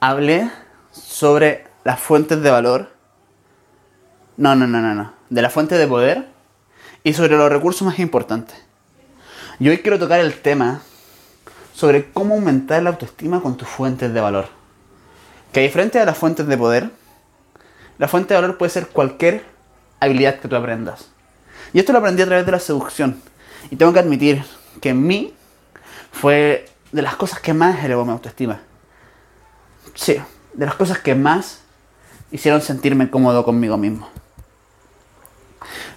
hablé sobre las fuentes de valor. No, no, no, no, no. De la fuente de poder y sobre los recursos más importantes. Y hoy quiero tocar el tema sobre cómo aumentar la autoestima con tus fuentes de valor. Que a diferencia de las fuentes de poder, la fuente de valor puede ser cualquier habilidad que tú aprendas. Y esto lo aprendí a través de la seducción. Y tengo que admitir que en mí fue de las cosas que más elevó mi autoestima. Sí, de las cosas que más hicieron sentirme cómodo conmigo mismo.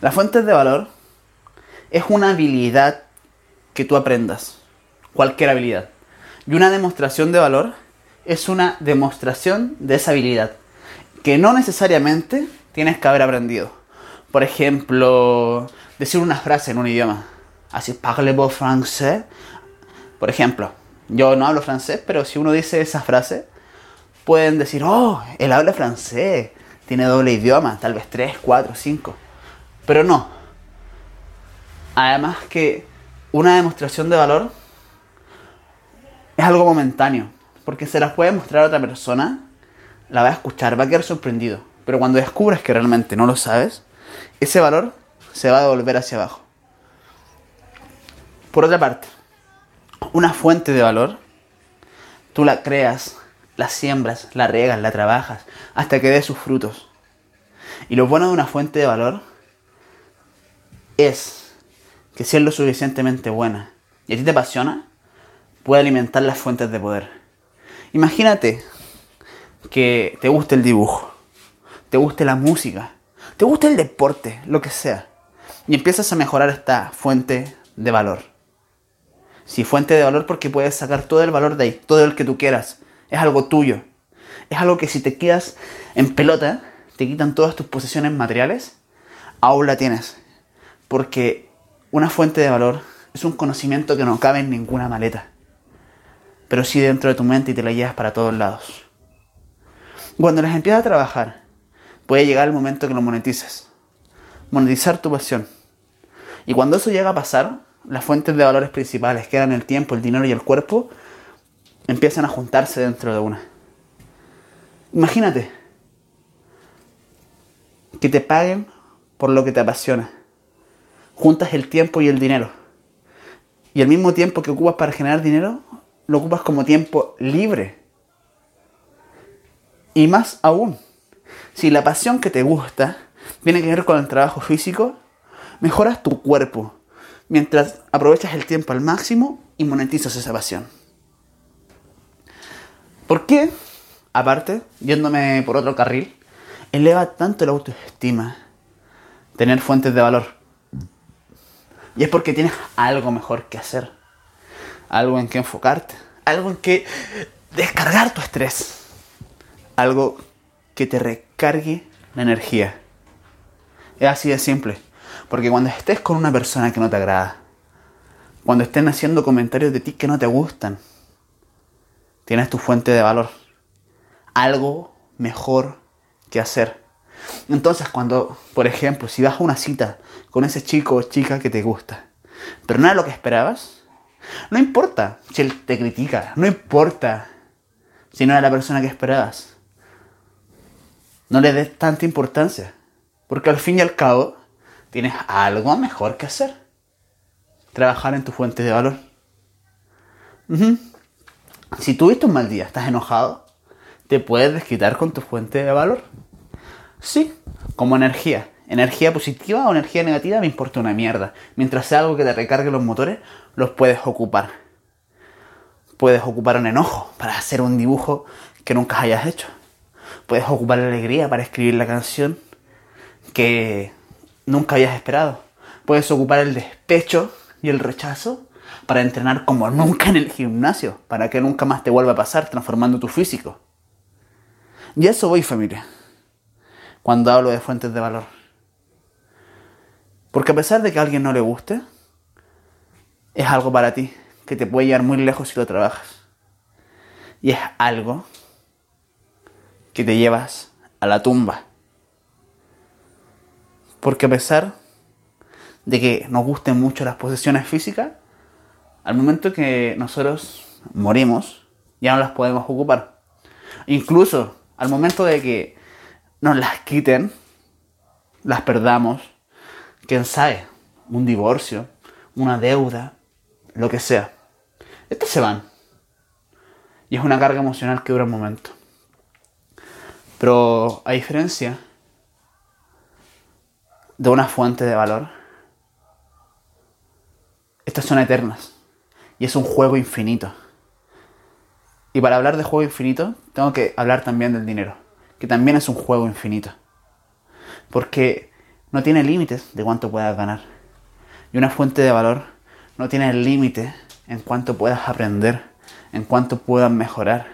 Las fuentes de valor es una habilidad que tú aprendas, cualquier habilidad. Y una demostración de valor es una demostración de esa habilidad, que no necesariamente tienes que haber aprendido. Por ejemplo, decir una frase en un idioma. Así, parlez-vous français. Por ejemplo, yo no hablo francés, pero si uno dice esa frase, pueden decir, oh, él habla francés, tiene doble idioma, tal vez tres, cuatro, cinco. Pero no. Además que una demostración de valor es algo momentáneo, porque se las puede mostrar a otra persona, la va a escuchar, va a quedar sorprendido. Pero cuando descubres que realmente no lo sabes, ese valor se va a devolver hacia abajo. Por otra parte, una fuente de valor, tú la creas, la siembras, la riegas, la trabajas, hasta que dé sus frutos. Y lo bueno de una fuente de valor es que si es lo suficientemente buena y a ti te apasiona, puede alimentar las fuentes de poder. Imagínate que te guste el dibujo, te guste la música, te guste el deporte, lo que sea, y empiezas a mejorar esta fuente de valor. Si fuente de valor porque puedes sacar todo el valor de ahí, todo el que tú quieras. Es algo tuyo. Es algo que si te quedas en pelota, te quitan todas tus posesiones materiales, aún la tienes. Porque una fuente de valor es un conocimiento que no cabe en ninguna maleta. Pero sí dentro de tu mente y te la llevas para todos lados. Cuando les empiezas a trabajar, puede llegar el momento que lo monetices. Monetizar tu pasión. Y cuando eso llega a pasar, las fuentes de valores principales, que eran el tiempo, el dinero y el cuerpo, empiezan a juntarse dentro de una. Imagínate que te paguen por lo que te apasiona. Juntas el tiempo y el dinero. Y el mismo tiempo que ocupas para generar dinero, lo ocupas como tiempo libre. Y más aún, si la pasión que te gusta tiene que ver con el trabajo físico, mejoras tu cuerpo, mientras aprovechas el tiempo al máximo y monetizas esa pasión. ¿Por qué? Aparte, yéndome por otro carril, eleva tanto la autoestima tener fuentes de valor. Y es porque tienes algo mejor que hacer, algo en que enfocarte, algo en que descargar tu estrés, algo que te recargue la energía. Es así de simple. Porque cuando estés con una persona que no te agrada, cuando estén haciendo comentarios de ti que no te gustan, tienes tu fuente de valor. Algo mejor que hacer. Entonces, cuando, por ejemplo, si vas a una cita con ese chico o chica que te gusta, pero no era lo que esperabas, no importa si él te critica, no importa si no era la persona que esperabas. No le des tanta importancia, porque al fin y al cabo tienes algo mejor que hacer. Trabajar en tu fuente de valor. Si tuviste un mal día, estás enojado, te puedes desquitar con tu fuente de valor. Sí, como energía. Energía positiva o energía negativa me importa una mierda. Mientras sea algo que te recargue los motores, los puedes ocupar. Puedes ocupar un enojo para hacer un dibujo que nunca hayas hecho. Puedes ocupar la alegría para escribir la canción que nunca habías esperado. Puedes ocupar el despecho y el rechazo para entrenar como nunca en el gimnasio, para que nunca más te vuelva a pasar transformando tu físico. Y a eso voy familia. Cuando hablo de fuentes de valor. Porque a pesar de que a alguien no le guste, es algo para ti que te puede llevar muy lejos si lo trabajas. Y es algo que te llevas a la tumba. Porque a pesar de que nos gusten mucho las posesiones físicas, al momento que nosotros morimos, ya no las podemos ocupar. Incluso al momento de que nos las quiten, las perdamos, quién sabe, un divorcio, una deuda, lo que sea. Estos se van. Y es una carga emocional que dura un momento. Pero a diferencia de una fuente de valor, estas son eternas. Y es un juego infinito. Y para hablar de juego infinito, tengo que hablar también del dinero, que también es un juego infinito. Porque no tiene límites de cuánto puedas ganar. Y una fuente de valor no tiene límite en cuánto puedas aprender, en cuánto puedas mejorar.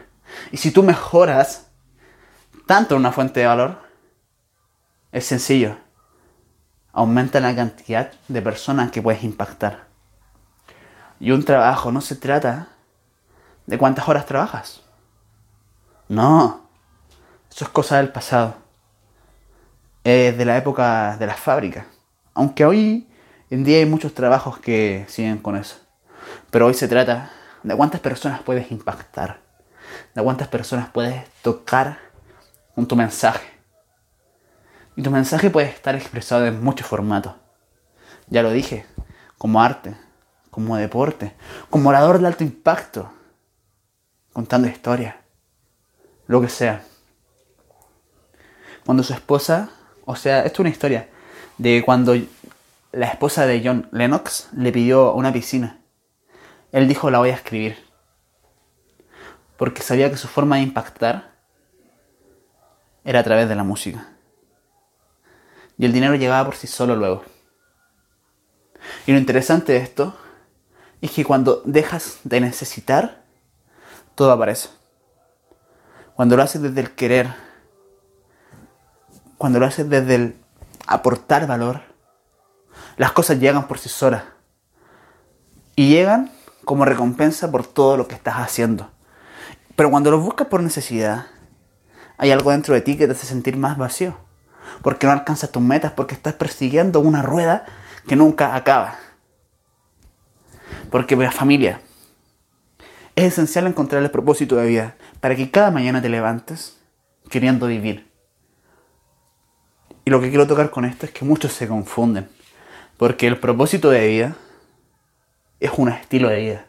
Y si tú mejoras tanto una fuente de valor, es sencillo. Aumenta la cantidad de personas que puedes impactar. Y un trabajo no se trata de cuántas horas trabajas. No, eso es cosa del pasado. Es de la época de las fábricas. Aunque hoy en día hay muchos trabajos que siguen con eso. Pero hoy se trata de cuántas personas puedes impactar. De cuántas personas puedes tocar con tu mensaje. Y tu mensaje puede estar expresado en muchos formatos. Ya lo dije, como arte, como deporte, como orador de alto impacto, contando historias, lo que sea. Cuando su esposa, o sea, esto es una historia de cuando la esposa de John Lennox le pidió una piscina. Él dijo, la voy a escribir. Porque sabía que su forma de impactar era a través de la música. Y el dinero llegaba por sí solo luego. Y lo interesante de esto es que cuando dejas de necesitar, todo aparece. Cuando lo haces desde el querer, cuando lo haces desde el aportar valor, las cosas llegan por sí solas. Y llegan como recompensa por todo lo que estás haciendo. Pero cuando lo buscas por necesidad, hay algo dentro de ti que te hace sentir más vacío. Porque no alcanzas tus metas, porque estás persiguiendo una rueda que nunca acaba. Porque la familia, es esencial encontrar el propósito de vida para que cada mañana te levantes queriendo vivir. Y lo que quiero tocar con esto es que muchos se confunden. Porque el propósito de vida es un estilo de vida,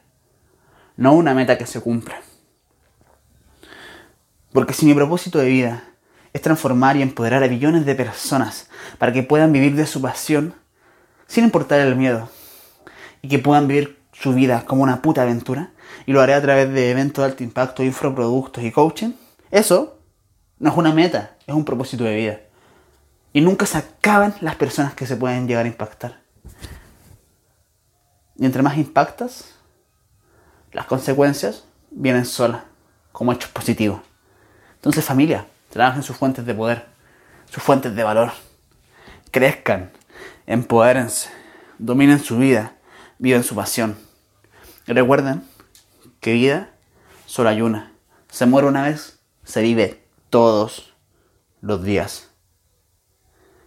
no una meta que se cumpla. Porque si mi propósito de vida es transformar y empoderar a billones de personas para que puedan vivir de su pasión sin importar el miedo y que puedan vivir su vida como una puta aventura y lo haré a través de eventos de alto impacto, infoproductos y coaching, eso no es una meta, es un propósito de vida. Y nunca se acaban las personas que se pueden llegar a impactar. Y entre más impactas, las consecuencias vienen solas, como hechos positivos. Entonces familia, trabajen sus fuentes de poder, sus fuentes de valor. Crezcan, empodérense, dominen su vida, viven su pasión. Recuerden que vida solo hay una. Se muere una vez, se vive todos los días.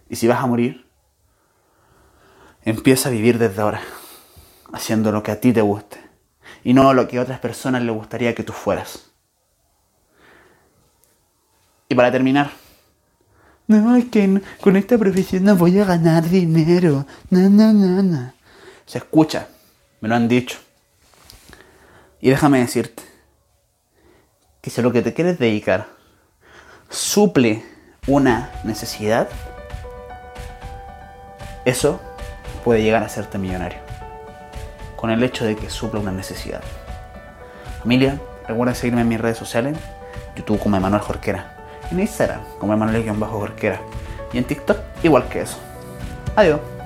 Y si vas a morir, empieza a vivir desde ahora, haciendo lo que a ti te guste y no lo que a otras personas les gustaría que tú fueras. Y para terminar, no, es que con esta profesión no voy a ganar dinero. No, no, no, no. Se escucha, me lo han dicho. Y déjame decirte que si lo que te quieres dedicar suple una necesidad, eso puede llegar a hacerte millonario. Con el hecho de que suple una necesidad. Familia, recuerda seguirme en mis redes sociales, YouTube como Emanuel Jorquera, en Instagram como Emanuel-Jorquera y en TikTok igual que eso. Adiós.